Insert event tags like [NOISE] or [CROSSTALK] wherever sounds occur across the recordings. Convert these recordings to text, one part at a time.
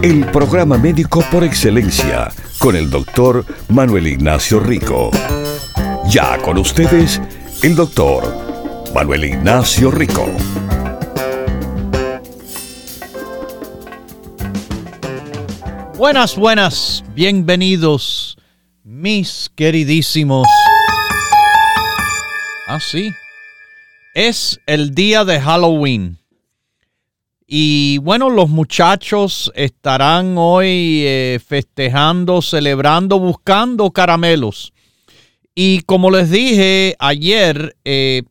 El programa médico por excelencia con el doctor Manuel Ignacio Rico. Ya con ustedes, el doctor Manuel Ignacio Rico. Buenas, buenas, bienvenidos, mis queridísimos. Ah, sí. Es el día de Halloween. Y bueno, los muchachos estarán hoy eh, festejando, celebrando, buscando caramelos. Y como les dije ayer, eh,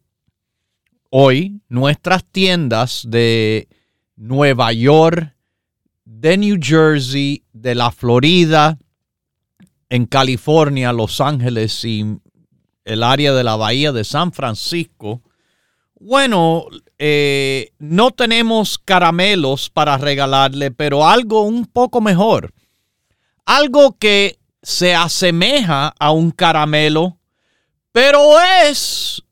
hoy nuestras tiendas de Nueva York, de New Jersey, de la Florida, en California, Los Ángeles y el área de la bahía de San Francisco, bueno, eh, no tenemos caramelos para regalarle, pero algo un poco mejor. Algo que se asemeja a un caramelo, pero es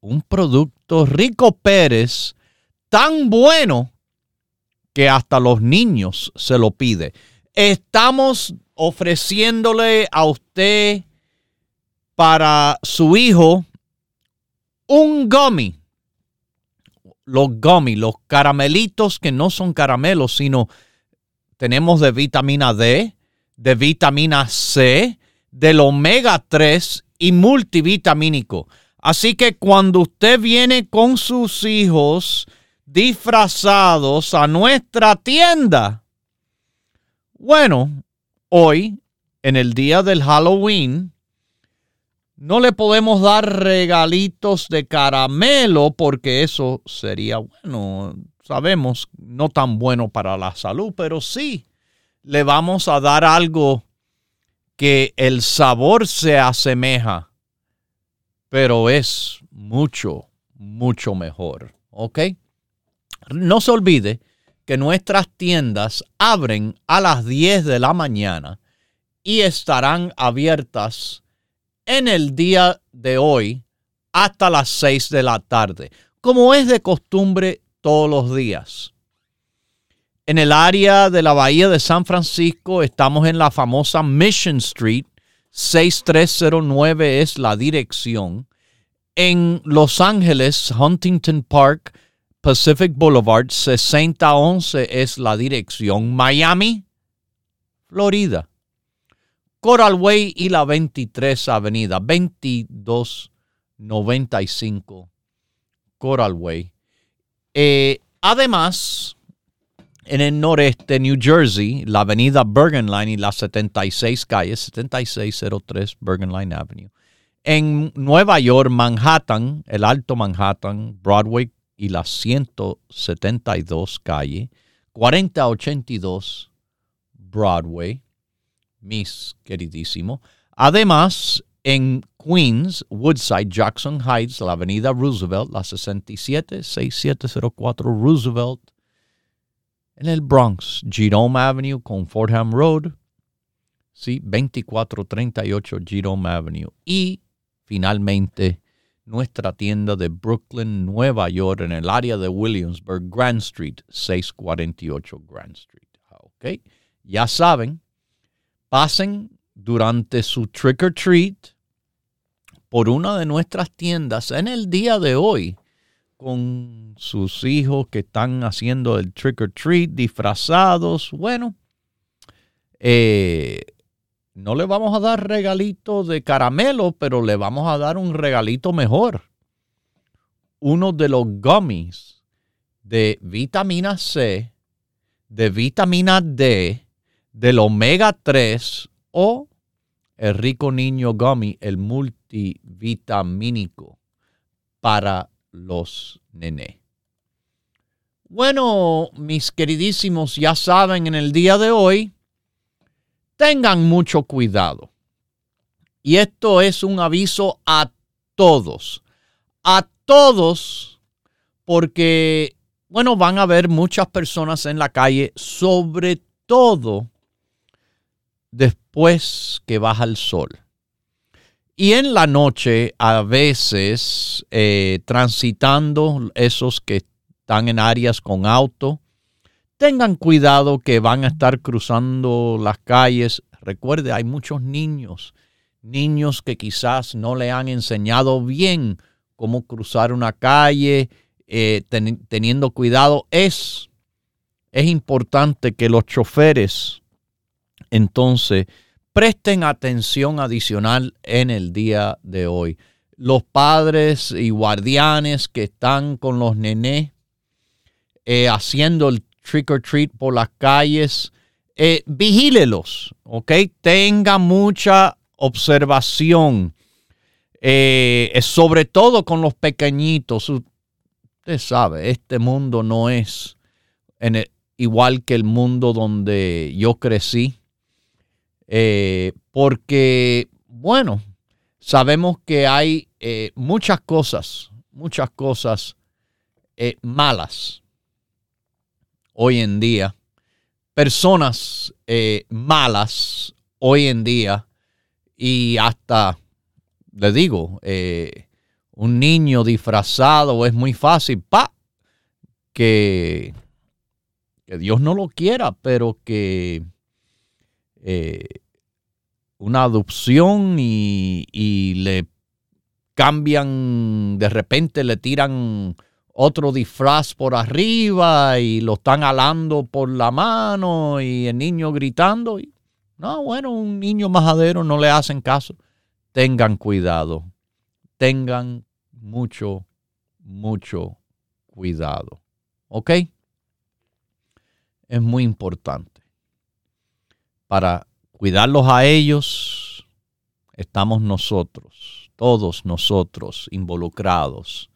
un producto rico Pérez tan bueno que hasta los niños se lo pide. Estamos ofreciéndole a usted para su hijo un gummy los gummy, los caramelitos que no son caramelos, sino tenemos de vitamina D, de vitamina C, del omega 3 y multivitamínico. Así que cuando usted viene con sus hijos disfrazados a nuestra tienda, bueno, hoy, en el día del Halloween, no le podemos dar regalitos de caramelo porque eso sería bueno, sabemos, no tan bueno para la salud, pero sí le vamos a dar algo que el sabor se asemeja, pero es mucho, mucho mejor. ¿Ok? No se olvide que nuestras tiendas abren a las 10 de la mañana y estarán abiertas en el día de hoy hasta las 6 de la tarde, como es de costumbre todos los días. En el área de la Bahía de San Francisco estamos en la famosa Mission Street, 6309 es la dirección. En Los Ángeles, Huntington Park, Pacific Boulevard, 6011 es la dirección. Miami, Florida, Coral Way y la 23 Avenida, 2295 Coral Way. Eh, además, en el noreste, New Jersey, la avenida Bergen Line y la 76 calle, 7603 Bergen Line Avenue. En Nueva York, Manhattan, el Alto Manhattan, Broadway y la 172 calle, 4082 Broadway mis queridísimo. Además, en Queens, Woodside, Jackson Heights, la avenida Roosevelt, la 67 6704 Roosevelt. En el Bronx, Jerome Avenue con Fordham Road, sí, 2438 Jerome Avenue. Y finalmente, nuestra tienda de Brooklyn, Nueva York, en el área de Williamsburg, Grand Street, 648 Grand Street. Ah, ok, ya saben, pasen durante su trick or treat por una de nuestras tiendas en el día de hoy con sus hijos que están haciendo el trick or treat disfrazados. Bueno, eh, no le vamos a dar regalito de caramelo, pero le vamos a dar un regalito mejor. Uno de los gummies de vitamina C, de vitamina D, del omega 3 o el rico niño gummy, el multivitamínico para los nené. Bueno, mis queridísimos, ya saben, en el día de hoy tengan mucho cuidado. Y esto es un aviso a todos, a todos, porque, bueno, van a haber muchas personas en la calle, sobre todo después que baja el sol. Y en la noche, a veces, eh, transitando esos que están en áreas con auto, tengan cuidado que van a estar cruzando las calles. Recuerde, hay muchos niños, niños que quizás no le han enseñado bien cómo cruzar una calle, eh, teniendo cuidado. Es, es importante que los choferes entonces presten atención adicional en el día de hoy. Los padres y guardianes que están con los nenes eh, haciendo el trick or treat por las calles, eh, vigílelos, ¿ok? Tenga mucha observación, eh, sobre todo con los pequeñitos. Usted sabe, este mundo no es igual que el mundo donde yo crecí eh, porque, bueno, sabemos que hay eh, muchas cosas, muchas cosas eh, malas hoy en día, personas malas hoy en día. Y hasta, le digo, un niño disfrazado es muy fácil, pa, que, que Dios no lo quiera, pero que una adopción y, le cambian, de repente le tiran otro disfraz por arriba y lo están alando por la mano y el niño gritando. Y, no, bueno, un niño majadero no le hacen caso. Tengan cuidado, tengan mucho, mucho cuidado. ¿Ok? Es muy importante para cuidarlos a ellos, estamos nosotros, todos nosotros involucrados.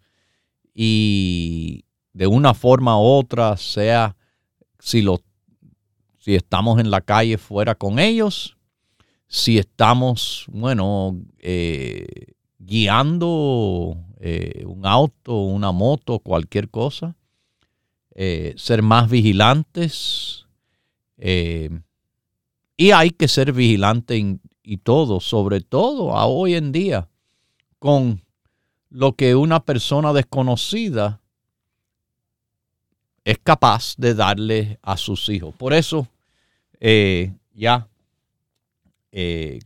Y de una forma u otra, sea si, lo, si estamos en la calle fuera con ellos, si estamos, bueno, eh, guiando eh, un auto, una moto, cualquier cosa, eh, ser más vigilantes, y hay que ser vigilante y todo, sobre todo a hoy en día, con lo que una persona desconocida es capaz de darle a sus hijos. Por eso, eh, ya, eh,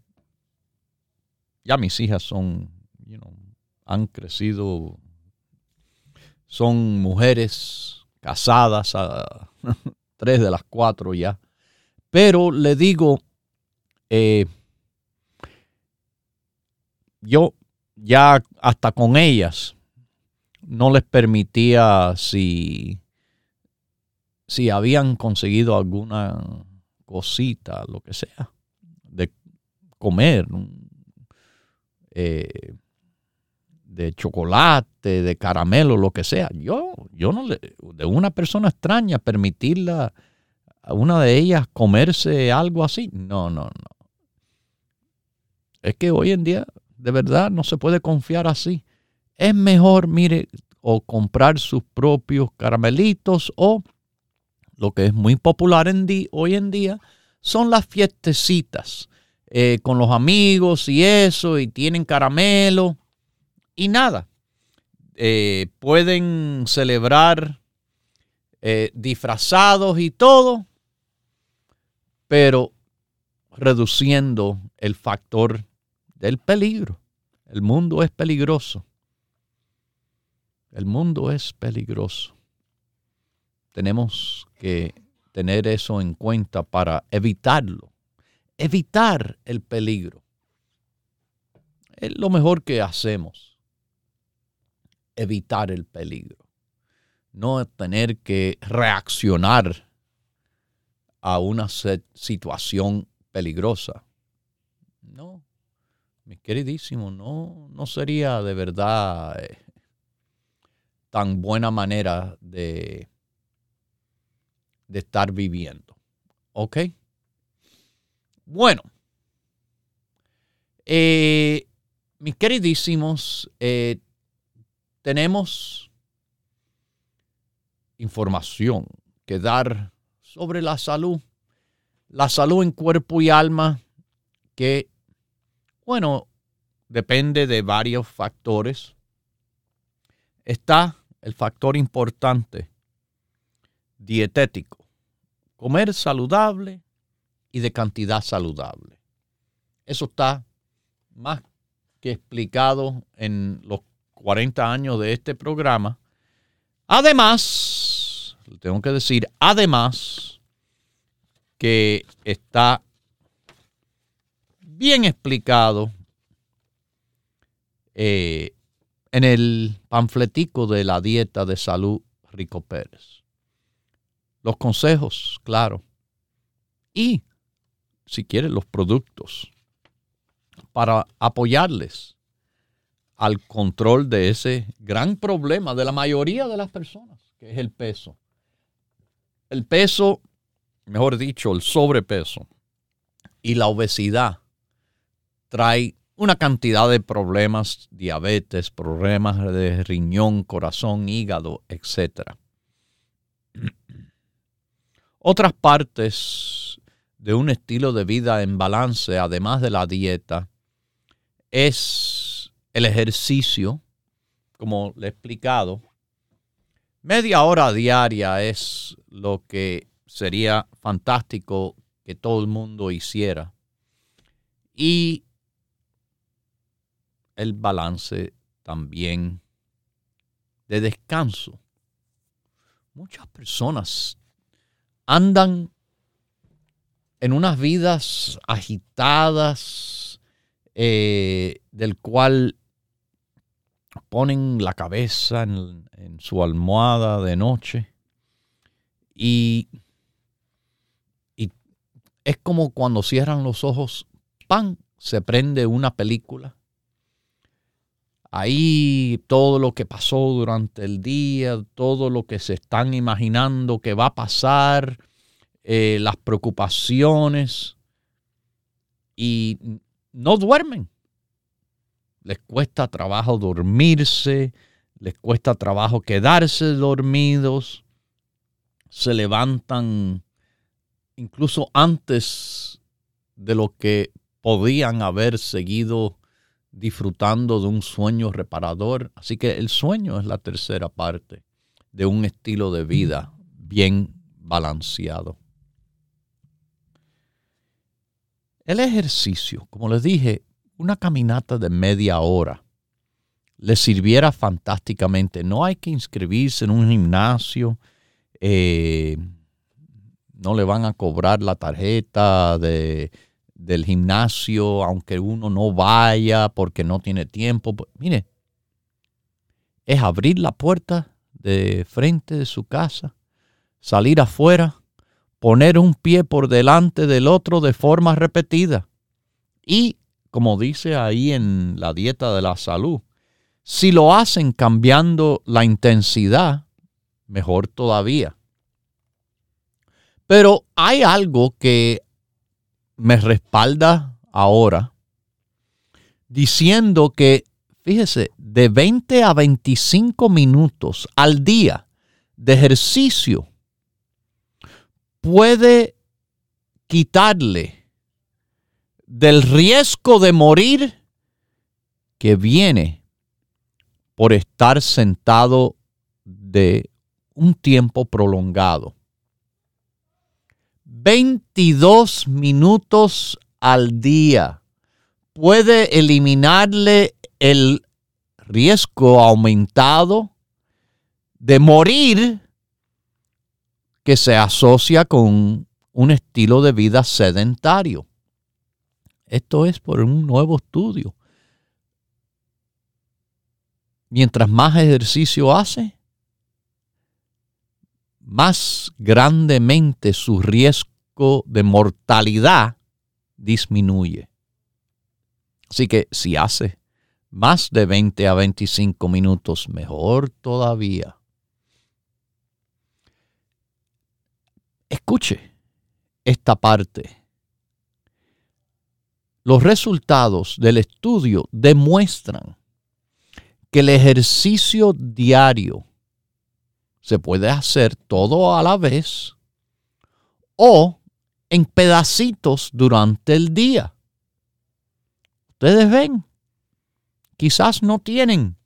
ya mis hijas son, han crecido, son mujeres casadas, [LAUGHS] tres de las cuatro ya pero le digo, eh, yo ya hasta con ellas no les permitía si, si habían conseguido alguna cosita, lo que sea, de comer, eh, de chocolate, de caramelo, lo que sea. Yo, yo no le, de una persona extraña permitirla una de ellas comerse algo así. No, no, no. Es que hoy en día, de verdad, no se puede confiar así. Es mejor, mire, o comprar sus propios caramelitos o lo que es muy popular en hoy en día son las fiestecitas eh, con los amigos y eso, y tienen caramelo y nada. Eh, pueden celebrar eh, disfrazados y todo, pero reduciendo el factor del peligro. El mundo es peligroso. El mundo es peligroso. Tenemos que tener eso en cuenta para evitarlo. Evitar el peligro. Es lo mejor que hacemos. Evitar el peligro. No tener que reaccionar a una situación peligrosa. No, mi queridísimo, no, no sería de verdad eh, tan buena manera de, de estar viviendo. ¿Ok? Bueno, eh, mis queridísimos, eh, tenemos información que dar sobre la salud, la salud en cuerpo y alma, que, bueno, depende de varios factores. Está el factor importante, dietético, comer saludable y de cantidad saludable. Eso está más que explicado en los 40 años de este programa. Además, tengo que decir, además que está bien explicado eh, en el panfletico de la dieta de salud Rico Pérez. Los consejos, claro. Y, si quieren, los productos para apoyarles al control de ese gran problema de la mayoría de las personas, que es el peso. El peso, mejor dicho, el sobrepeso y la obesidad trae una cantidad de problemas, diabetes, problemas de riñón, corazón, hígado, etc. Otras partes de un estilo de vida en balance, además de la dieta, es el ejercicio, como le he explicado. Media hora diaria es lo que sería fantástico que todo el mundo hiciera. Y el balance también de descanso. Muchas personas andan en unas vidas agitadas, eh, del cual ponen la cabeza en, su almohada de noche y, y es como cuando cierran los ojos, ¡pam! se prende una película Ahí todo lo que pasó durante el día, todo lo que se están imaginando que va a pasar, eh, las preocupaciones y no duermen. Les cuesta trabajo dormirse, les cuesta trabajo quedarse dormidos, se levantan incluso antes de lo que podían haber seguido disfrutando de un sueño reparador. Así que el sueño es la tercera parte de un estilo de vida bien balanceado. El ejercicio, como les dije, una caminata de media hora le sirviera fantásticamente. No hay que inscribirse en un gimnasio. Eh, no le van a cobrar la tarjeta de del gimnasio, aunque uno no vaya porque no tiene tiempo. Mire, es abrir la puerta de frente de su casa, salir afuera, poner un pie por delante del otro de forma repetida. Y, como dice ahí en la dieta de la salud, si lo hacen cambiando la intensidad, mejor todavía. Pero hay algo que me respalda ahora diciendo que, fíjese, de 20 a 25 minutos al día de ejercicio puede quitarle del riesgo de morir que viene por estar sentado de un tiempo prolongado. 22 minutos al día puede eliminarle el riesgo aumentado de morir que se asocia con un estilo de vida sedentario. Esto es por un nuevo estudio. Mientras más ejercicio hace, más grandemente su riesgo de mortalidad disminuye. Así que si hace más de 20 a 25 minutos, mejor todavía. Escuche esta parte. Los resultados del estudio demuestran que el ejercicio diario se puede hacer todo a la vez o en pedacitos durante el día. Ustedes ven, quizás no tienen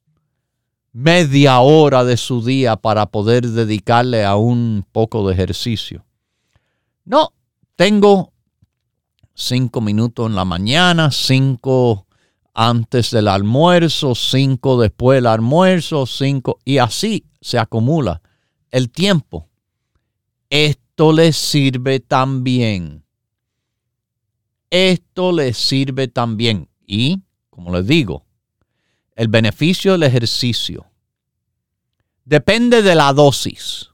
media hora de su día para poder dedicarle a un poco de ejercicio. No, tengo cinco minutos en la mañana, cinco antes del almuerzo, cinco después del almuerzo, cinco, y así se acumula el tiempo. Esto les sirve también. Esto les sirve también. Y, como les digo, el beneficio del ejercicio depende de la dosis.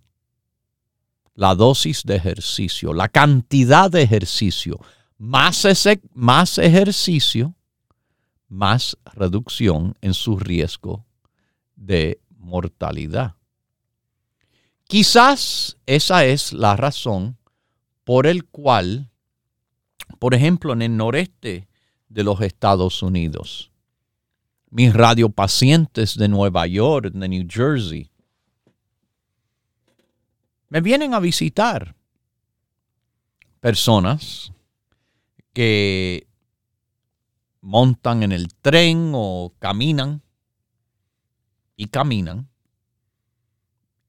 La dosis de ejercicio, la cantidad de ejercicio. Más, ese, más ejercicio, más reducción en su riesgo de mortalidad. Quizás esa es la razón por el cual, por ejemplo, en el noreste de los Estados Unidos, mis radiopacientes de Nueva York, de New Jersey, me vienen a visitar personas que montan en el tren o caminan y caminan.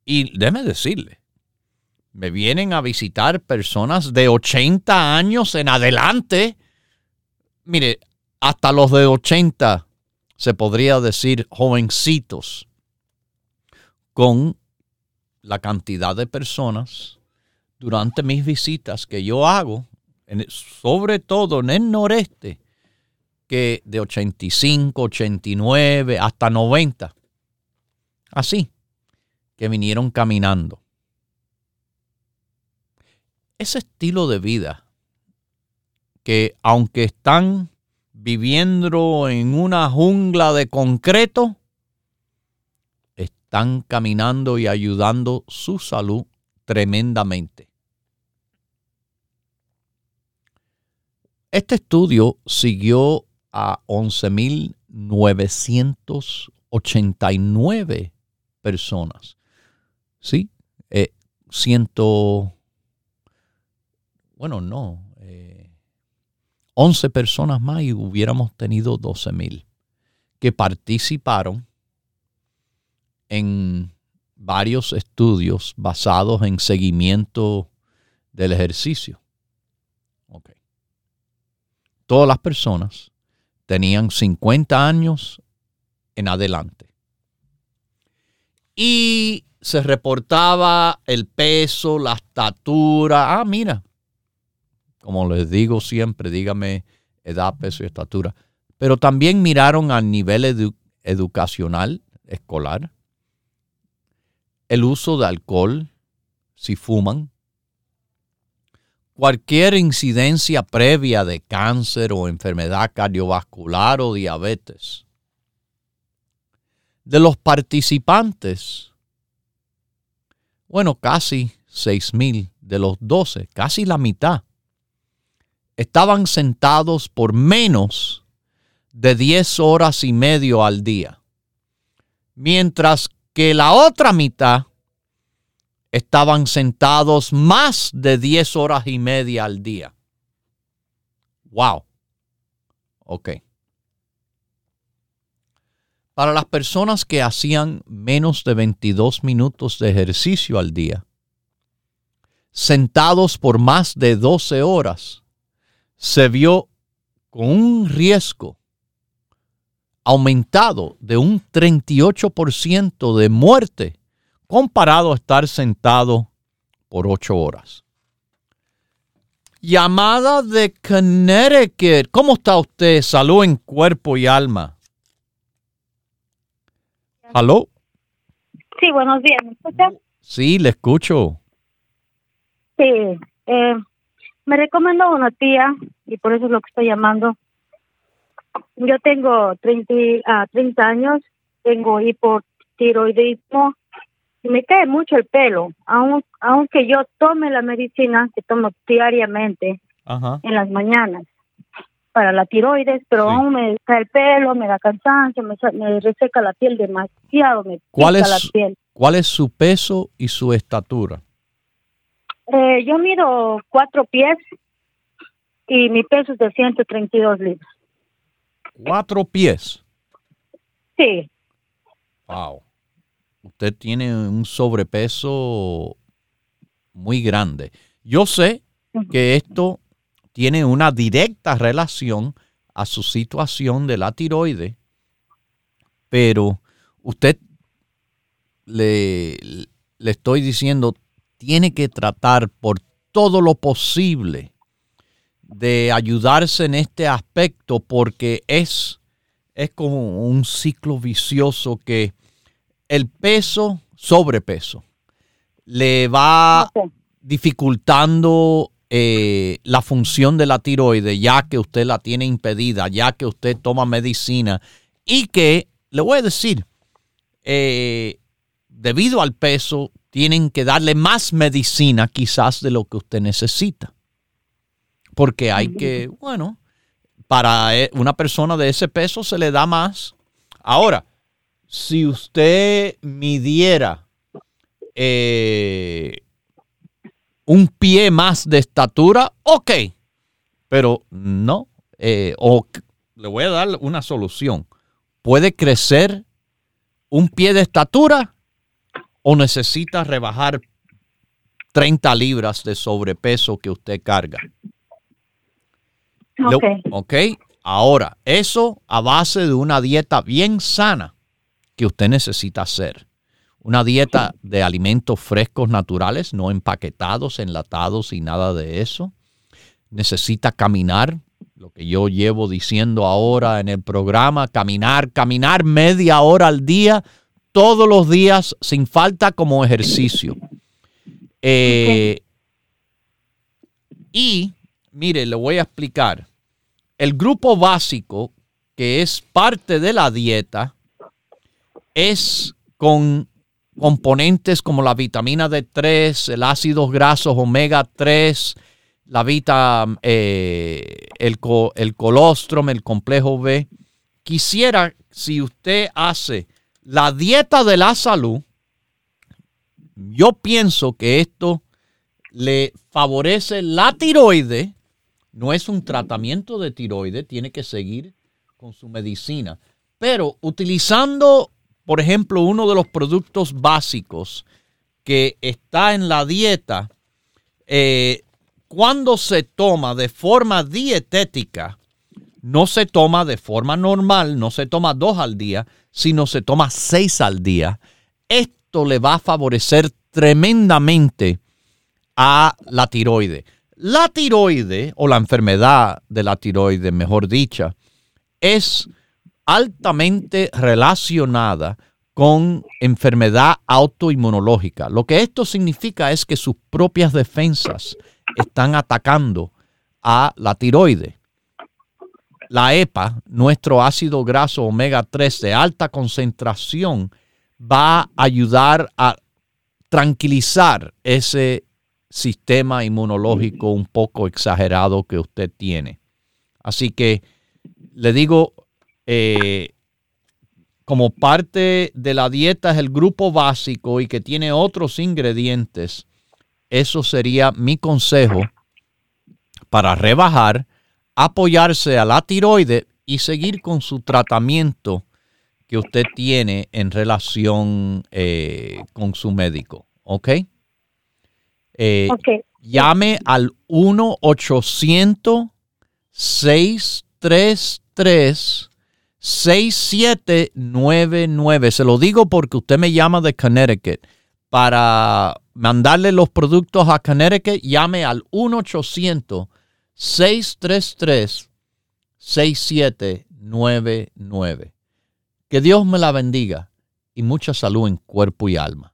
Y déjeme decirle, me vienen a visitar personas de 80 años en adelante. Mire, hasta los de 80 se podría decir jovencitos con la cantidad de personas durante mis visitas que yo hago, sobre todo en el noreste, que de 85, 89 hasta 90. Así, que vinieron caminando. Ese estilo de vida que aunque están viviendo en una jungla de concreto, están caminando y ayudando su salud tremendamente. Este estudio siguió a 11.989 personas. ¿Sí? Eh, ciento, bueno, no, 11 eh, personas más y hubiéramos tenido 12.000 que participaron en varios estudios basados en seguimiento del ejercicio. Okay. Todas las personas tenían 50 años en adelante. Y se reportaba el peso, la estatura. Ah, mira, como les digo siempre, dígame edad, peso y estatura. Pero también miraron al nivel educacional escolar, el uso de alcohol, si fuman, cualquier incidencia previa de cáncer o enfermedad cardiovascular o diabetes. De los participantes, bueno, casi 6 mil de los 12, casi la mitad, estaban sentados por menos de 10 horas y medio al día, mientras que la otra mitad estaban sentados más de 10 horas y media al día. Wow. Ok. Para las personas que hacían menos de 22 minutos de ejercicio al día, sentados por más de 12 horas, se vio con un riesgo aumentado de un 38% de muerte comparado a estar sentado por ocho horas. Llamada de Connecticut. ¿Cómo está usted? Salud en cuerpo y alma. ¿Aló? Sí, buenos días. ¿Me escucha? Sí, le escucho. Sí. Eh, me recomendó una tía y por eso es lo que estoy llamando. Yo tengo 30, uh, 30 años, tengo hipotiroidismo me cae mucho el pelo, aunque yo tome la medicina que tomo diariamente en las mañanas. para la tiroides, pero aún me cae el pelo, me da cansancio, me, me reseca la piel demasiado, me ¿Cuál es, la piel. ¿Cuál es su peso y su estatura? Eh, yo mido cuatro pies y mi peso es de 132 libras. ¿Cuatro pies? Sí. Wow. Usted tiene un sobrepeso muy grande. Yo sé que esto tiene una directa relación a su situación de la tiroide, pero usted le, le estoy diciendo, tiene que tratar por todo lo posible de ayudarse en este aspecto porque es, es como un ciclo vicioso que el peso, sobrepeso, le va dificultando eh, la función de la tiroide, ya que usted la tiene impedida, ya que usted toma medicina y que, le voy a decir, eh, debido al peso, tienen que darle más medicina quizás de lo que usted necesita. Porque hay que, bueno, para eh, una persona de ese peso se le da más. Ahora, si usted midiera eh, un pie más de estatura, ok, pero no. Eh, o le voy a dar una solución. Puede crecer un pie de estatura o necesita rebajar 30 libras de sobrepeso que usted carga. Ok. ok. Ahora, eso a base de una dieta bien sana que usted necesita hacer. Una dieta de alimentos frescos naturales, no empaquetados, enlatados y nada de eso. Necesita caminar, lo que yo llevo diciendo ahora en el programa, caminar, caminar media hora al día, todos los días, sin falta como ejercicio. Eh, y, mire, le voy a explicar. El grupo básico, que es parte de la dieta, es con componentes como la vitamina D3, el ácido grasos omega 3, la vita, eh, el, el colostrum, el complejo B. Quisiera, si usted hace la dieta de la salud, yo pienso que esto le favorece la tiroide. No es un tratamiento de tiroide, tiene que seguir con su medicina. Pero utilizando por ejemplo, uno de los productos básicos que está en la dieta, eh, cuando se toma de forma dietética, no se toma de forma normal, no se toma dos al día, sino se toma seis al día. Esto le va a favorecer tremendamente a la tiroide. La tiroide, o la enfermedad de la tiroide, mejor dicha, es altamente relacionada con enfermedad autoinmunológica. Lo que esto significa es que sus propias defensas están atacando a la tiroide. La EPA, nuestro ácido graso omega 3 de alta concentración, va a ayudar a tranquilizar ese sistema inmunológico un poco exagerado que usted tiene. Así que le digo, eh, como parte de la dieta es el grupo básico y que tiene otros ingredientes, eso sería mi consejo para rebajar, apoyarse a la tiroide y seguir con su tratamiento que usted tiene en relación eh, con su médico. ¿Ok? Eh, llame al 1-800-633. 6799. Se lo digo porque usted me llama de Connecticut. Para mandarle los productos a Connecticut, llame al 1-800-633-6799. Que Dios me la bendiga y mucha salud en cuerpo y alma.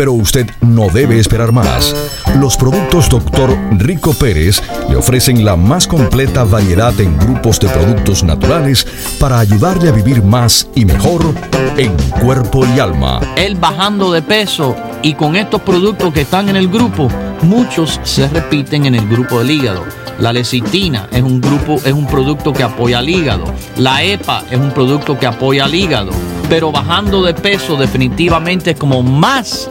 pero usted no debe esperar más. Los productos Dr. Rico Pérez le ofrecen la más completa variedad en grupos de productos naturales para ayudarle a vivir más y mejor en cuerpo y alma. Él bajando de peso y con estos productos que están en el grupo, muchos se repiten en el grupo del hígado. La lecitina es un grupo, es un producto que apoya al hígado. La EPA es un producto que apoya al hígado. Pero bajando de peso definitivamente es como más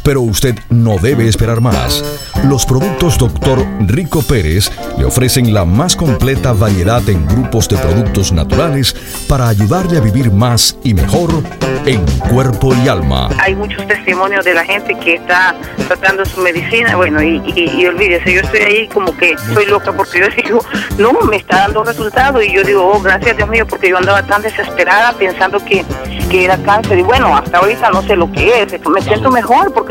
pero usted no debe esperar más. Los productos Dr. Rico Pérez le ofrecen la más completa variedad en grupos de productos naturales para ayudarle a vivir más y mejor en cuerpo y alma. Hay muchos testimonios de la gente que está tratando su medicina, bueno, y, y, olvídese, yo estoy ahí como que soy loca porque yo [LAUGHS] digo, no, me está dando resultados y yo digo, oh, gracias Dios mío, porque yo andaba tan desesperada pensando que era cáncer y bueno, hasta ahorita no sé lo que es, me siento mejor porque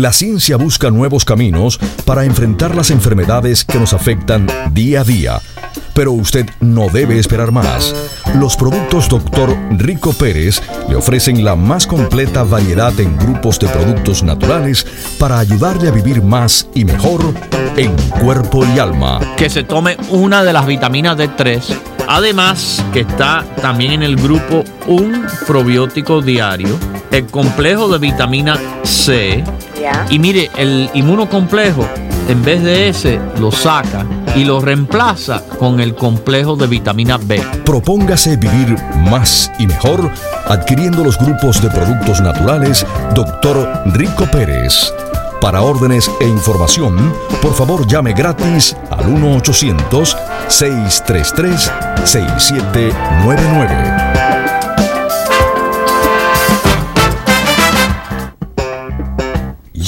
La ciencia busca nuevos caminos para enfrentar las enfermedades que nos afectan día a día pero usted no debe esperar más. Los productos Dr. Rico Pérez le ofrecen la más completa variedad en grupos de productos naturales para ayudarle a vivir más y mejor en cuerpo y alma. Que se tome una de las vitaminas D3. Además, que está también en el grupo un probiótico diario, el complejo de vitamina C. Y mire, el inmunocomplejo en vez de ese, lo saca y lo reemplaza con el complejo de vitamina B. Propóngase vivir más y mejor adquiriendo los grupos de productos naturales Dr. Rico Pérez. Para órdenes e información, por favor llame gratis al 1-800-633-6799.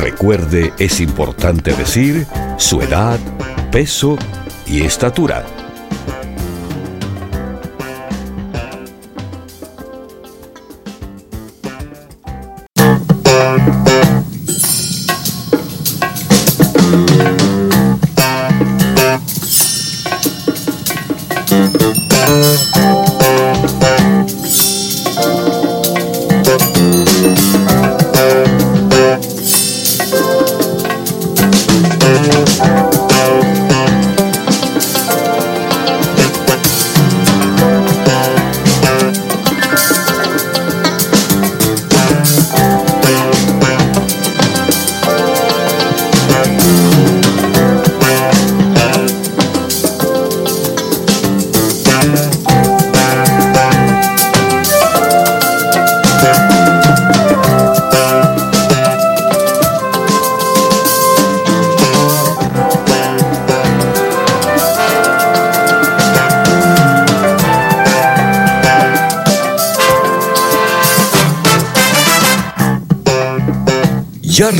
Recuerde, es importante decir su edad, peso y estatura.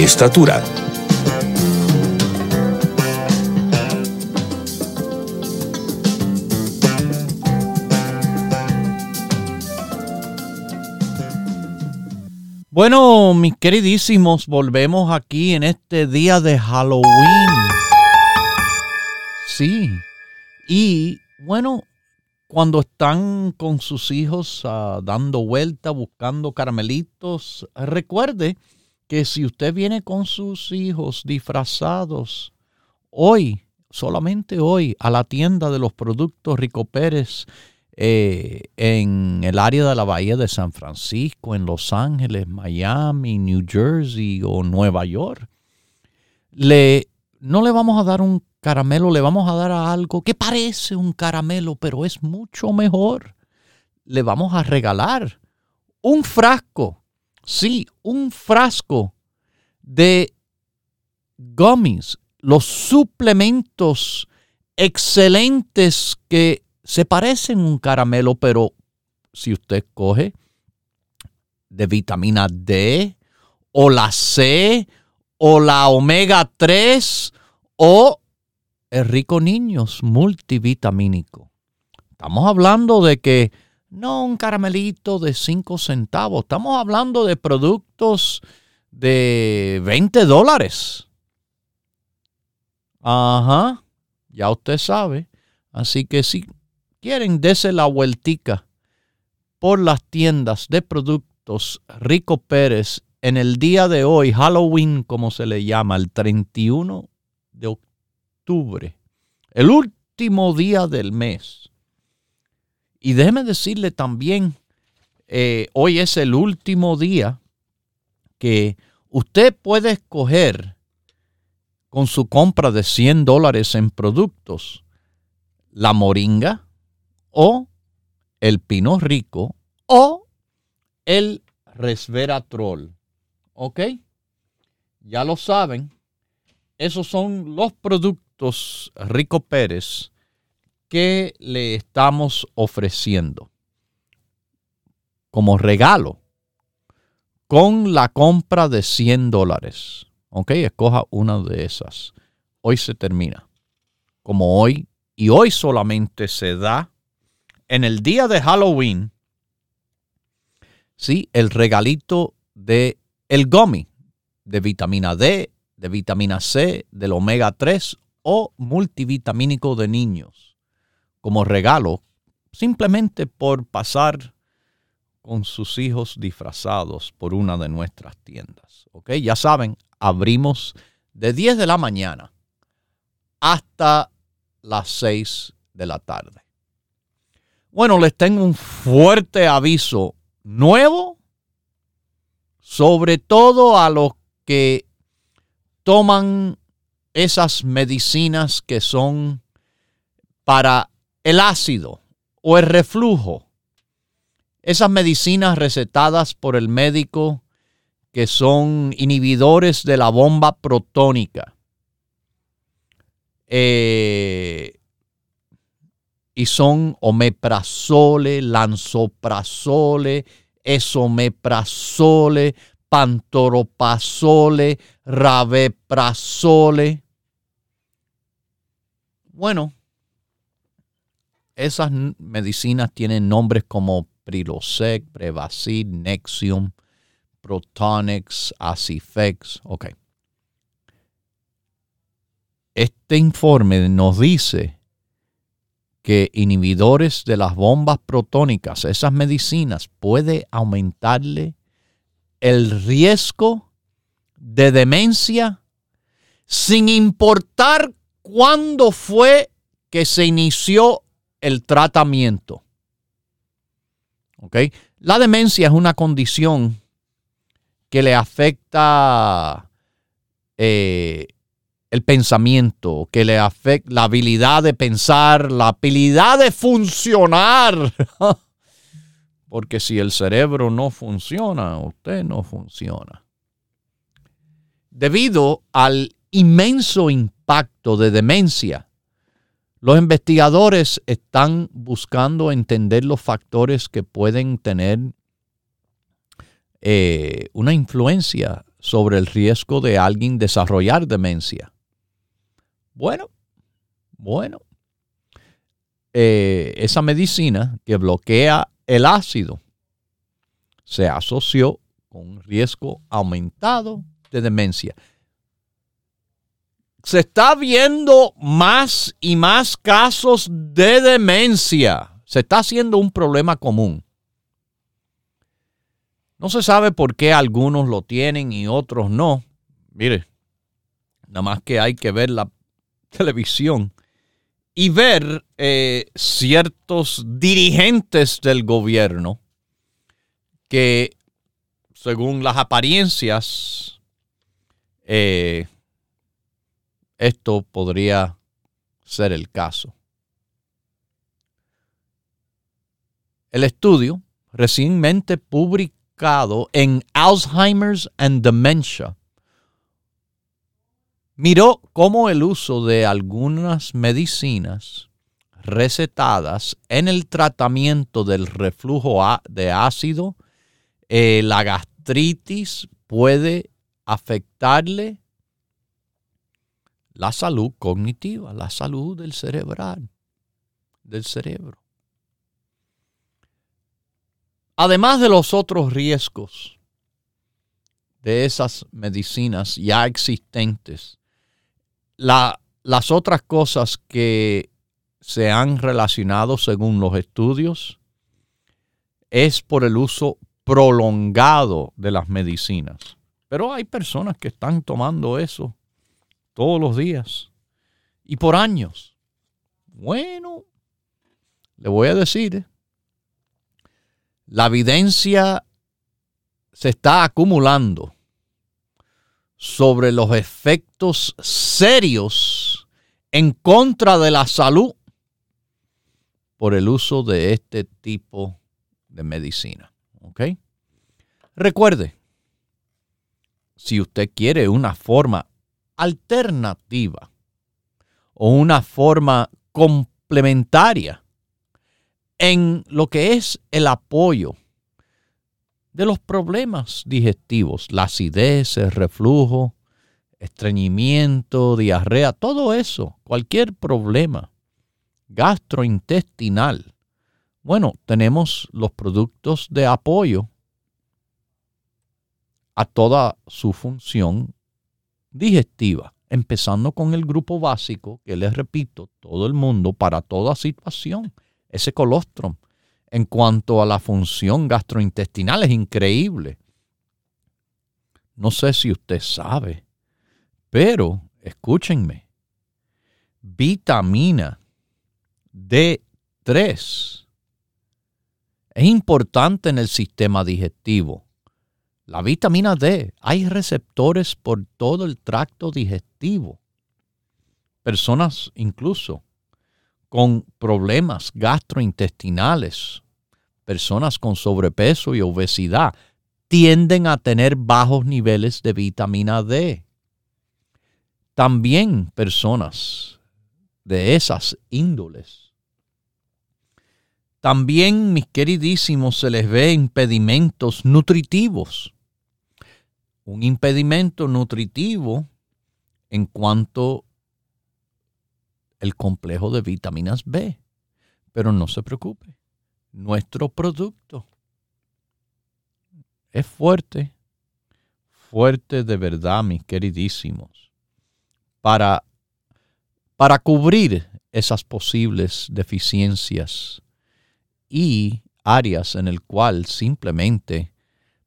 estatura. Bueno, mis queridísimos, volvemos aquí en este día de Halloween. Sí. Y bueno, cuando están con sus hijos ah, dando vuelta, buscando caramelitos, recuerde que si usted viene con sus hijos disfrazados hoy, solamente hoy, a la tienda de los productos Rico Pérez, eh, en el área de la Bahía de San Francisco, en Los Ángeles, Miami, New Jersey o Nueva York, le, no le vamos a dar un caramelo, le vamos a dar a algo que parece un caramelo, pero es mucho mejor. Le vamos a regalar un frasco, sí, un frasco de gummies, los suplementos excelentes que se parecen un caramelo, pero si usted coge de vitamina D o la C o la omega 3 o el rico niños multivitamínico. Estamos hablando de que no un caramelito de 5 centavos, estamos hablando de productos de 20 dólares. Ajá, ya usted sabe. Así que sí quieren, dese la vueltica por las tiendas de productos Rico Pérez en el día de hoy, Halloween, como se le llama, el 31 de octubre, el último día del mes. Y déjeme decirle también, eh, hoy es el último día que usted puede escoger con su compra de 100 dólares en productos la moringa, o el pino rico o el resveratrol. ¿Ok? Ya lo saben. Esos son los productos Rico Pérez que le estamos ofreciendo como regalo con la compra de 100 dólares. ¿Ok? Escoja una de esas. Hoy se termina. Como hoy, y hoy solamente se da en el día de Halloween, sí, el regalito de el gummy de vitamina D, de vitamina C, del omega 3 o multivitamínico de niños como regalo simplemente por pasar con sus hijos disfrazados por una de nuestras tiendas. ¿Ok? Ya saben, abrimos de 10 de la mañana hasta las 6 de la tarde. Bueno, les tengo un fuerte aviso nuevo, sobre todo a los que toman esas medicinas que son para el ácido o el reflujo. Esas medicinas recetadas por el médico que son inhibidores de la bomba protónica. Eh, y son omeprazole, lanzoprazole, esomeprazole, pantoropazole, rabeprazole. Bueno, esas medicinas tienen nombres como Prilosec, Prevacid, Nexium, Protonix, Acifex. Ok. Este informe nos dice que inhibidores de las bombas protónicas, esas medicinas, puede aumentarle el riesgo de demencia sin importar cuándo fue que se inició el tratamiento. La demencia es una condición que le afecta eh, el pensamiento, que le afecta la habilidad de pensar, la habilidad de funcionar. [LAUGHS] Porque si el cerebro no funciona, usted no funciona. Debido al inmenso impacto de demencia, los investigadores están buscando entender los factores que pueden tener eh, una influencia sobre el riesgo de alguien desarrollar demencia. Bueno, bueno. Eh, esa medicina que bloquea el ácido se asoció con un riesgo aumentado de demencia. Se está viendo más y más casos de demencia. Se está haciendo un problema común. No se sabe por qué algunos lo tienen y otros no. Mire, nada más que hay que ver la [LAUGHS] televisión y ver eh, ciertos dirigentes del gobierno que, según las apariencias, eh, esto podría ser el caso. El estudio recientemente publicado en Alzheimer's and Dementia miró cómo el uso de algunas medicinas recetadas en el tratamiento del reflujo de ácido, eh, la gastritis puede afectarle la salud cognitiva, la salud del cerebral, del cerebro. Además de los otros riesgos de esas medicinas ya existentes, las otras cosas que se han relacionado según los estudios es por el uso prolongado de las medicinas. Pero hay personas que están tomando eso todos los días y por años. Bueno, le voy a decir, la evidencia se está acumulando sobre los efectos serios en contra de la salud por el uso de este tipo de medicina. ¿Ok? Recuerde, si usted quiere una forma alternativa o una forma complementaria en lo que es el apoyo de los problemas digestivos, la acidez, el reflujo, estreñimiento, diarrea, todo eso, cualquier problema gastrointestinal. Bueno, tenemos los productos de apoyo a toda su función digestiva, empezando con el grupo básico, que les repito, todo el mundo, para toda situación, ese colostrum, en cuanto a la función gastrointestinal es increíble. No sé si usted sabe, pero escúchenme, vitamina D3 es importante en el sistema digestivo. La vitamina D, hay receptores por todo el tracto digestivo. Personas incluso con problemas gastrointestinales, personas con sobrepeso y obesidad, tienden a tener bajos niveles de vitamina D. También personas de esas índoles. También, mis queridísimos, se les ve impedimentos nutritivos. Un impedimento nutritivo en cuanto el complejo de vitaminas B. Pero no se preocupe, nuestro producto es fuerte, fuerte de verdad, mis queridísimos, para, para cubrir esas posibles deficiencias y áreas en el cual simplemente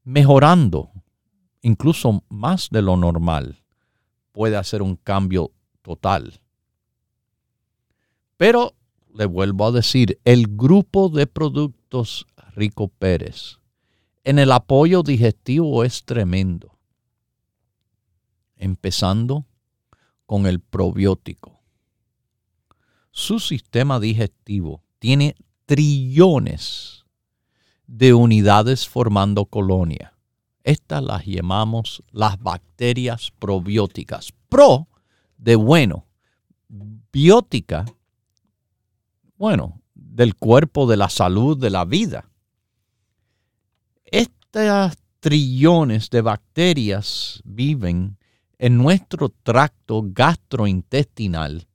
mejorando incluso más de lo normal puede hacer un cambio total pero le vuelvo a decir, el grupo de productos Rico Pérez en el apoyo digestivo es tremendo. Empezando con el probiótico. Su sistema digestivo tiene trillones de unidades formando colonia. Estas las llamamos las bacterias probióticas. Pro de bueno, biótica, bueno, del cuerpo, de la salud, de la vida. Estas trillones de bacterias viven en nuestro tracto gastrointestinal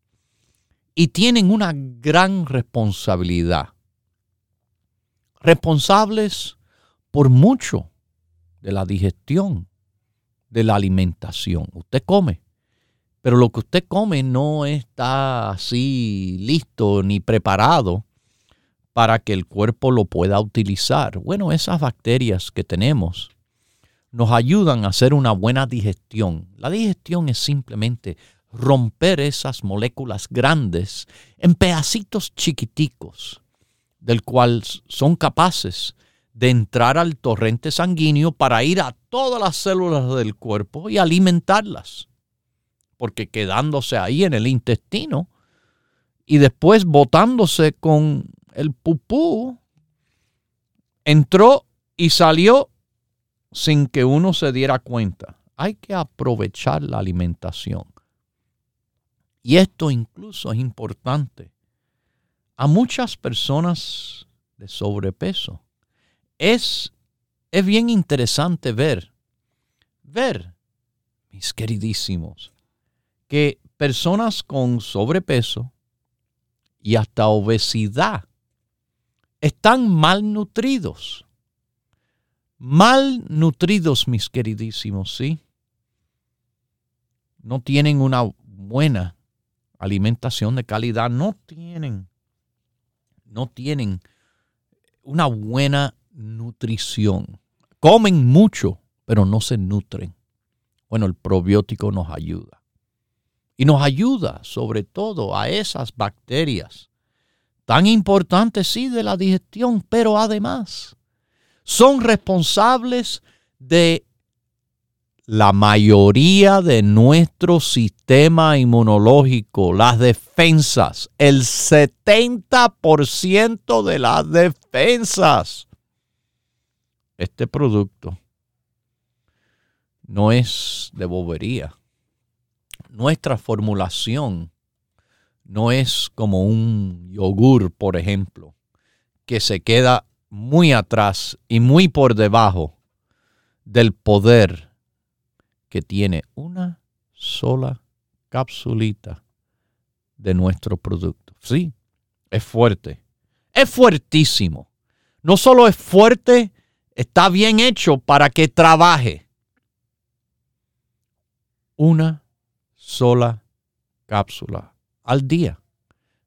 y tienen una gran responsabilidad. Responsables por mucho de la digestión, de la alimentación. Usted come, pero lo que usted come no está así listo ni preparado para que el cuerpo lo pueda utilizar. Bueno, esas bacterias que tenemos nos ayudan a hacer una buena digestión. La digestión es simplemente romper esas moléculas grandes en pedacitos chiquiticos, del cual son capaces de entrar al torrente sanguíneo para ir a todas las células del cuerpo y alimentarlas. Porque quedándose ahí en el intestino y después botándose con el pupú, entró y salió sin que uno se diera cuenta. Hay que aprovechar la alimentación. Y esto incluso es importante. A muchas personas de sobrepeso es, es bien interesante ver, ver, mis queridísimos, que personas con sobrepeso y hasta obesidad están malnutridos malnutridos, mis queridísimos, ¿sí? No tienen una buena alimentación de calidad, no tienen, no tienen una buena nutrición. Comen mucho, pero no se nutren. Bueno, el probiótico nos ayuda. Y nos ayuda sobre todo a esas bacterias tan importantes, sí, de la digestión, pero además son responsables de la mayoría de nuestro sistema inmunológico, las defensas, el 70% de las defensas. Este producto no es de bobería. Nuestra formulación no es como un yogur, por ejemplo, que se queda muy atrás y muy por debajo del poder que tiene una sola capsulita de nuestro producto. Sí, es fuerte. Es fuertísimo. No solo es fuerte, está bien hecho para que trabaje. Una sola cápsula al día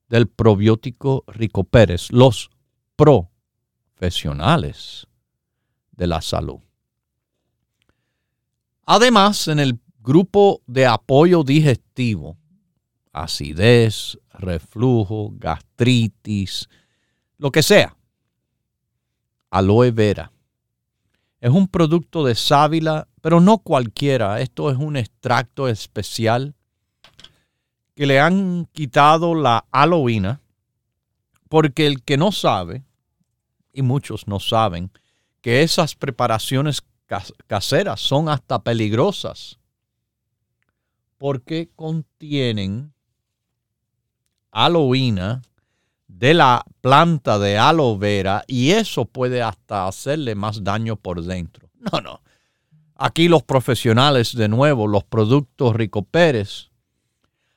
del probiótico Rico Pérez, los Pro profesionales de la salud. Además, en el grupo de apoyo digestivo, acidez, reflujo, gastritis, lo que sea, aloe vera. Es un producto de sábila, pero no cualquiera. Esto es un extracto especial que le han quitado la aloína, porque el que no sabe, y muchos no saben que esas preparaciones caseras son hasta peligrosas porque contienen aloína de la planta de aloe vera y eso puede hasta hacerle más daño por dentro. [LAUGHS] No, no. Aquí los profesionales, de nuevo, los productos Rico Pérez,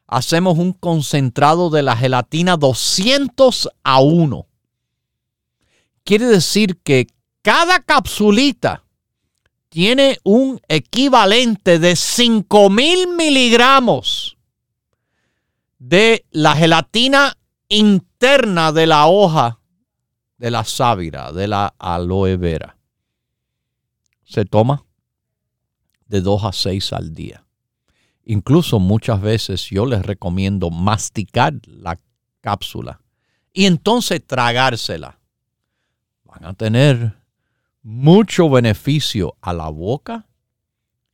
hacemos un concentrado de la gelatina 200 a 1 quiere decir que cada capsulita tiene un equivalente de 5000 miligramos de la gelatina de la hoja de la sábila, de la aloe vera. Se toma de 2 a 6 al día. Incluso muchas veces yo les recomiendo masticar la cápsula y entonces tragársela van a tener mucho beneficio a la boca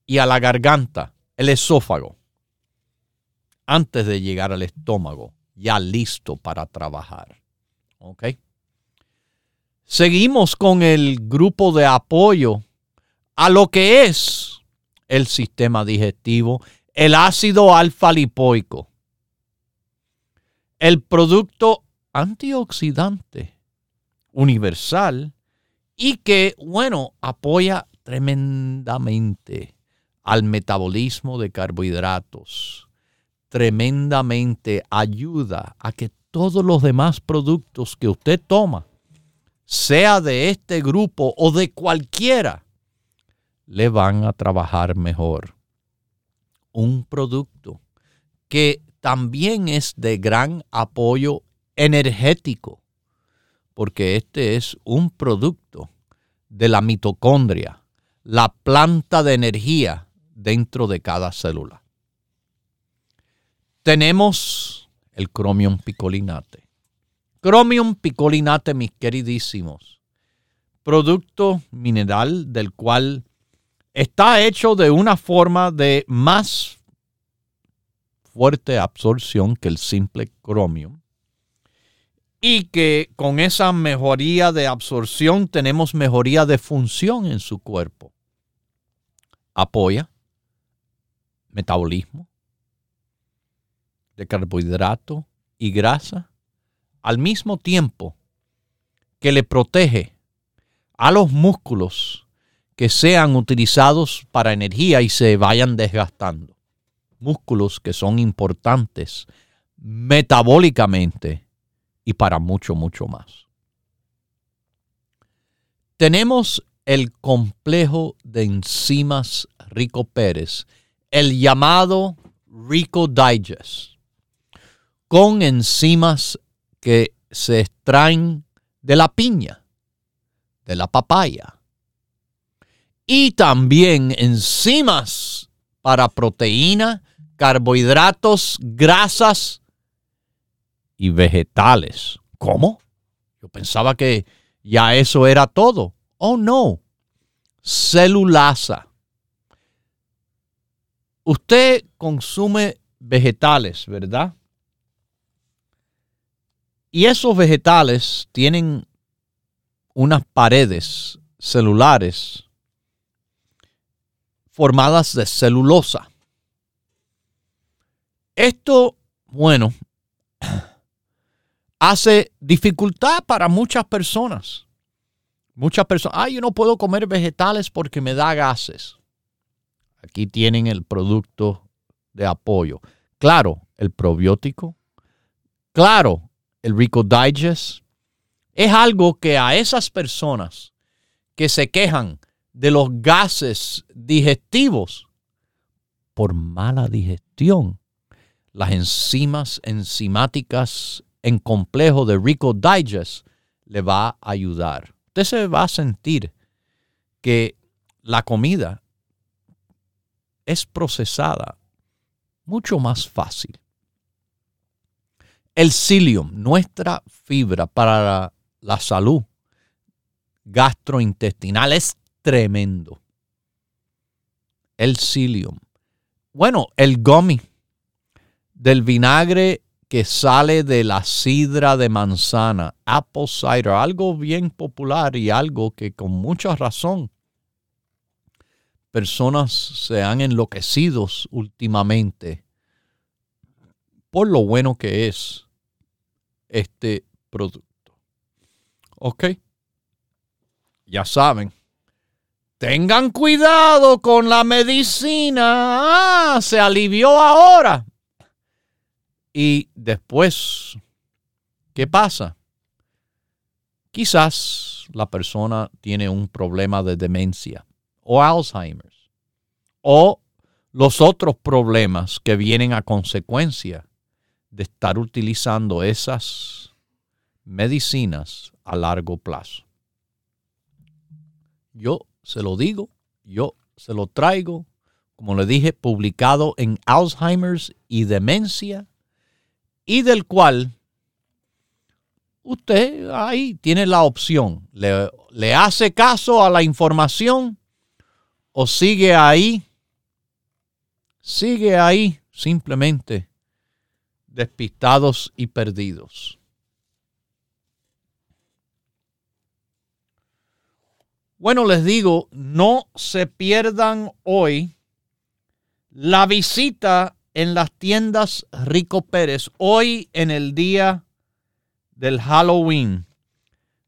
y a la garganta, el esófago. antes de llegar al estómago, ya listo para trabajar. ¿Ok? Seguimos con el grupo de apoyo a lo que es el sistema digestivo, el ácido alfa lipoico, el producto antioxidante universal y que, bueno, apoya tremendamente al metabolismo de carbohidratos, tremendamente ayuda a que todos los demás productos que usted toma, sea de este grupo o de cualquiera, le van a trabajar mejor. Un producto que también es de gran apoyo energético, porque este es un producto de la mitocondria, la planta de energía dentro de cada célula. Tenemos el cromium picolinate. Cromium picolinate, mis queridísimos, producto mineral del cual está hecho de una forma de más fuerte absorción que el simple cromium y que con esa mejoría de absorción tenemos mejoría de función en su cuerpo. Apoya metabolismo de carbohidrato y grasa al mismo tiempo que le protege a los músculos que sean utilizados para energía y se vayan desgastando. Músculos que son importantes metabólicamente y para mucho, mucho más. Tenemos el complejo de enzimas Rico Pérez, el llamado Rico Digest, con enzimas que se extraen de la piña, de la papaya, y también enzimas para proteína, carbohidratos, grasas y vegetales. ¿Cómo? Yo pensaba que ya eso era todo. Oh, no. Celulasa. Usted consume vegetales, ¿verdad? Y esos vegetales tienen unas paredes celulares formadas de celulosa. Esto, bueno, [CLEARS THROAT] hace dificultad para muchas personas. Muchas personas, ay, yo no puedo comer vegetales porque me da gases. Aquí tienen el producto de apoyo. Claro, el probiótico. Claro, el Rico Digest. Es algo que a esas personas que se quejan de los gases digestivos por mala digestión, las enzimas enzimáticas en complejo de Rico Digest le va a ayudar. Usted se va a sentir que la comida es procesada mucho más fácil. El psyllium, nuestra fibra para la, salud gastrointestinal, es tremendo. El psyllium. Bueno, el gummy del vinagre que sale de la sidra de manzana, apple cider, algo bien popular y algo que con mucha razón personas se han enloquecido últimamente por lo bueno que es este producto. ¿Ok? Ya saben. Tengan cuidado con la medicina. Ah, se alivió ahora. Y después, ¿qué pasa? Quizás la persona tiene un problema de demencia o Alzheimer o los otros problemas que vienen a consecuencia de estar utilizando esas medicinas a largo plazo. Yo se lo digo, yo se lo traigo, como le dije, publicado en Alzheimer's y demencia y del cual usted ahí tiene la opción. Le, hace caso a la información o sigue ahí, sigue ahí simplemente despistados y perdidos. Bueno, les digo, no se pierdan hoy la visita en las tiendas Rico Pérez, hoy en el día del Halloween.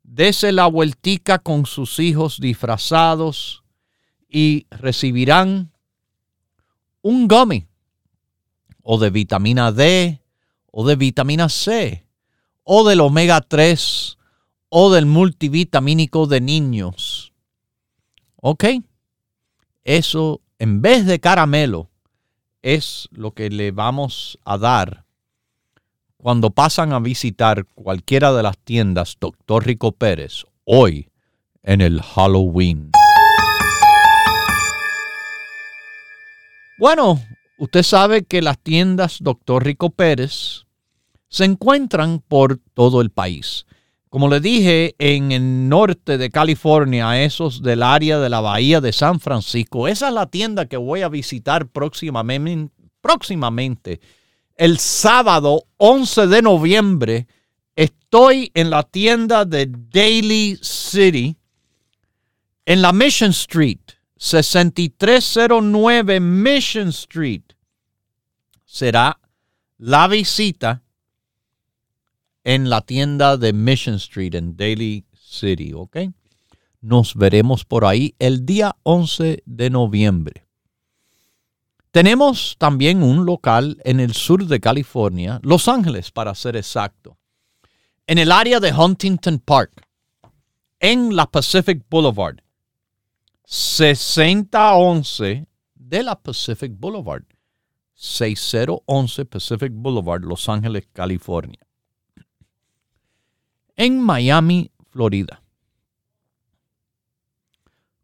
Dese la vueltica con sus hijos disfrazados y recibirán un gummy o de vitamina D o de vitamina C o del omega 3 o del multivitamínico de niños Ok, eso en vez de caramelo es lo que le vamos a dar cuando pasan a visitar cualquiera de las tiendas Dr. Rico Pérez hoy en el Halloween. Bueno, usted sabe que las tiendas Dr. Rico Pérez se encuentran por todo el país. Como le dije, en el norte de California, esos del área de la bahía de San Francisco, esa es la tienda que voy a visitar próximamente. próximamente. El sábado 11 de noviembre estoy en la tienda de Daily City en la Mission Street, 6309 Mission Street. Será la visita en la tienda de Mission Street en Daly City, ¿ok? Nos veremos por ahí el día 11 de noviembre. Tenemos también un local en el sur de California, Los Ángeles para ser exacto, en el área de Huntington Park, en la Pacific Boulevard, 6011 de la Pacific Boulevard, 6011 Pacific Boulevard, Los Ángeles, California en Miami, Florida.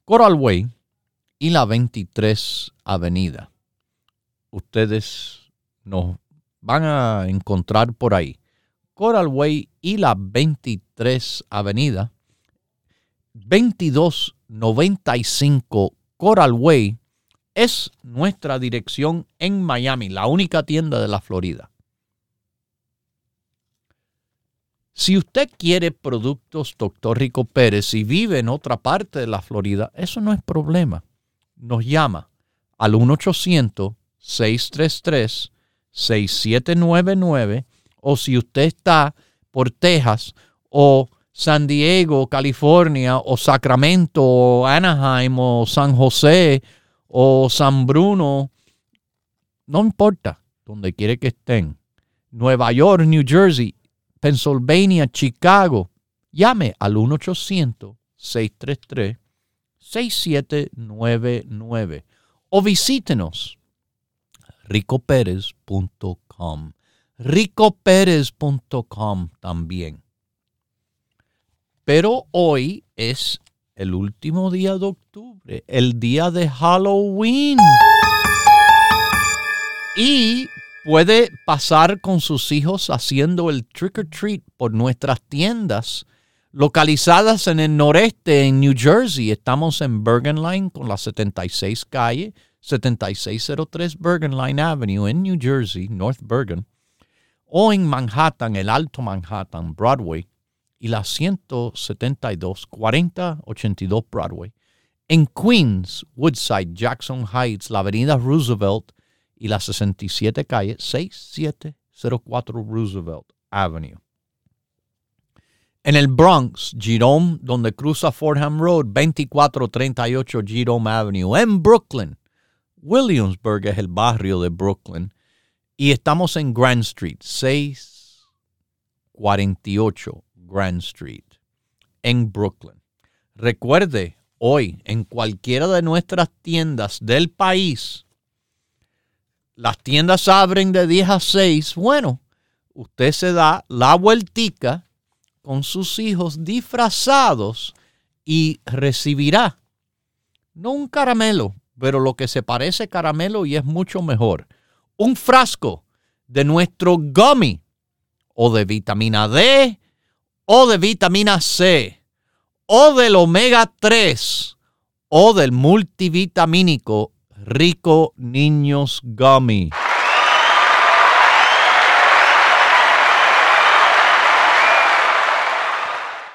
Coral Way y la 23 Avenida. Ustedes nos van a encontrar por ahí. Coral Way y la 23 Avenida. 2295 Coral Way es nuestra dirección en Miami, la única tienda de la Florida. Si usted quiere productos Dr. Rico Pérez y vive en otra parte de la Florida, eso no es problema. Nos llama al 1-800-633-6799 o si usted está por Texas o San Diego, California o Sacramento o Anaheim o San José o San Bruno, no importa donde quiere que estén. Nueva York, New Jersey, Pennsylvania, Chicago, llame al 1-800-633-6799 o visítenos ricoperez.com. ricoperez.com también. Pero hoy es el último día de octubre, el día de Halloween. Y puede pasar con sus hijos haciendo el trick or treat por nuestras tiendas localizadas en el noreste, en New Jersey. Estamos en Bergen Line con la 76 calle, 7603 Bergen Line Avenue en New Jersey, North Bergen. O en Manhattan, el Alto Manhattan, Broadway, y la 172 4082 Broadway. En Queens, Woodside, Jackson Heights, la Avenida Roosevelt, y la 67 calle 6704 Roosevelt Avenue. En el Bronx, Jerome, donde cruza Fordham Road, 2438 Jerome Avenue. En Brooklyn, Williamsburg es el barrio de Brooklyn. Y estamos en Grand Street, 648 Grand Street, en Brooklyn. Recuerde, hoy, en cualquiera de nuestras tiendas del país, las tiendas abren de 10 a 6, bueno, usted se da la vueltica con sus hijos disfrazados y recibirá, no un caramelo, pero lo que se parece caramelo y es mucho mejor, un frasco de nuestro gummy o de vitamina D o de vitamina C o del omega 3 o del multivitamínico Rico Niños Gummy.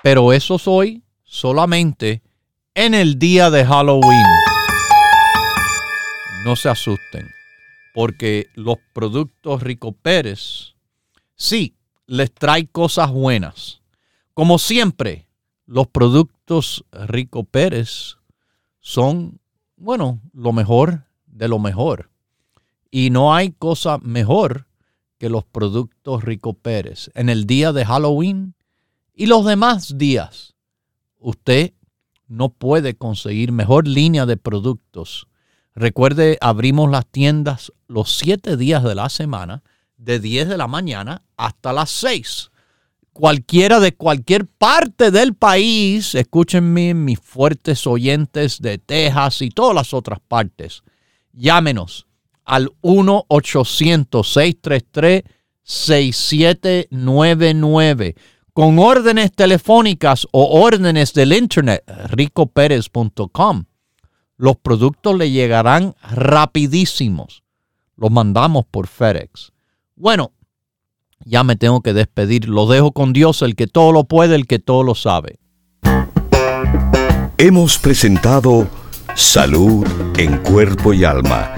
Pero eso soy solamente en el día de Halloween. No se asusten, porque los productos Rico Pérez, sí, les trae cosas buenas. Como siempre, los productos Rico Pérez son bueno, lo mejor de lo mejor. Y no hay cosa mejor que los productos Rico Pérez. En el día de Halloween y los demás días, usted no puede conseguir mejor línea de productos. Recuerde, abrimos las tiendas los siete días de la semana, de 10 de la mañana hasta las 6. Cualquiera de cualquier parte del país, escúchenme mis fuertes oyentes de Texas y todas las otras partes, llámenos al 1-800-633-6799 con órdenes telefónicas o órdenes del internet, ricoperez.com. Los productos le llegarán rapidísimos. Los mandamos por FedEx. Bueno, ya me tengo que despedir. Lo dejo con Dios, el que todo lo puede, el que todo lo sabe. Hemos presentado Salud en Cuerpo y Alma,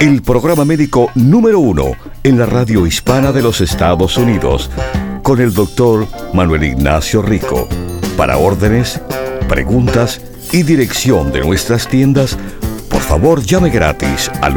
el programa médico número uno en la radio hispana de los Estados Unidos con el doctor Manuel Ignacio Rico. Para órdenes, preguntas y dirección de nuestras tiendas, por favor llame gratis al